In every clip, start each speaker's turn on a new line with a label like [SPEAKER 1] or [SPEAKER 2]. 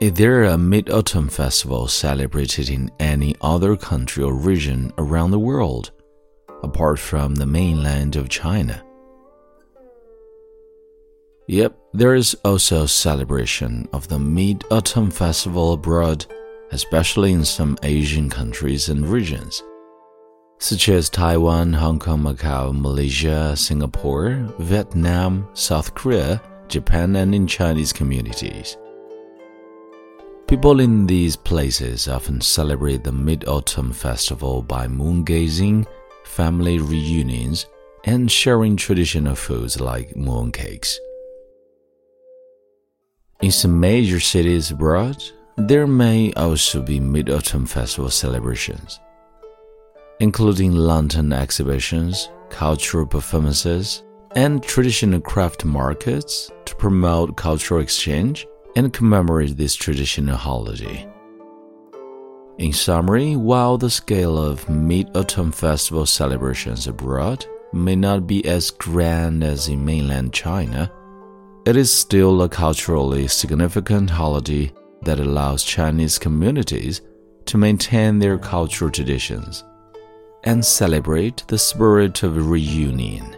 [SPEAKER 1] Is there a Mid Autumn Festival celebrated in any other country or region around the world, apart from the mainland of China? Yep, there is also celebration of the Mid Autumn Festival abroad, especially in some Asian countries and regions, such as Taiwan, Hong Kong, Macau, Malaysia, Singapore, Vietnam, South Korea, Japan, and in Chinese communities. People in these places often celebrate the Mid Autumn Festival by moon gazing, family reunions, and sharing traditional foods like mooncakes. In some major cities abroad, there may also be Mid Autumn Festival celebrations, including lantern exhibitions, cultural performances, and traditional craft markets to promote cultural exchange and commemorate this traditional holiday. In summary, while the scale of Mid Autumn Festival celebrations abroad may not be as grand as in mainland China, it is still a culturally significant holiday that allows Chinese communities to maintain their cultural traditions and celebrate the spirit of reunion.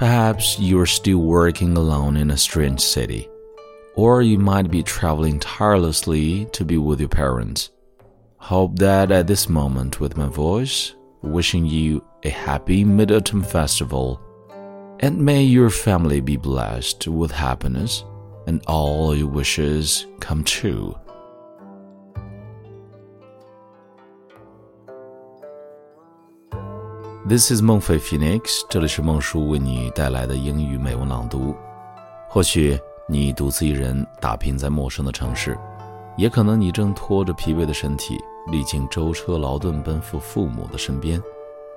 [SPEAKER 1] Perhaps you are still working alone in a strange city, or you might be traveling tirelessly to be with your parents. Hope that at this moment, with my voice, wishing you a happy Mid Autumn Festival, and may your family be blessed with happiness and all your wishes come true. This is 孟非 Phoenix，这里是孟叔为你带来的英语美文朗读。或许你独自一人打拼在陌生的城市，也可能你正拖着疲惫的身体，历经舟车劳顿奔赴父母的身边。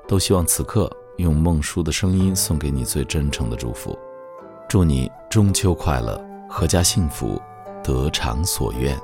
[SPEAKER 1] 都希望此刻用孟叔的声音送给你最真诚的祝福，祝你中秋快乐，阖家幸福，得偿所愿。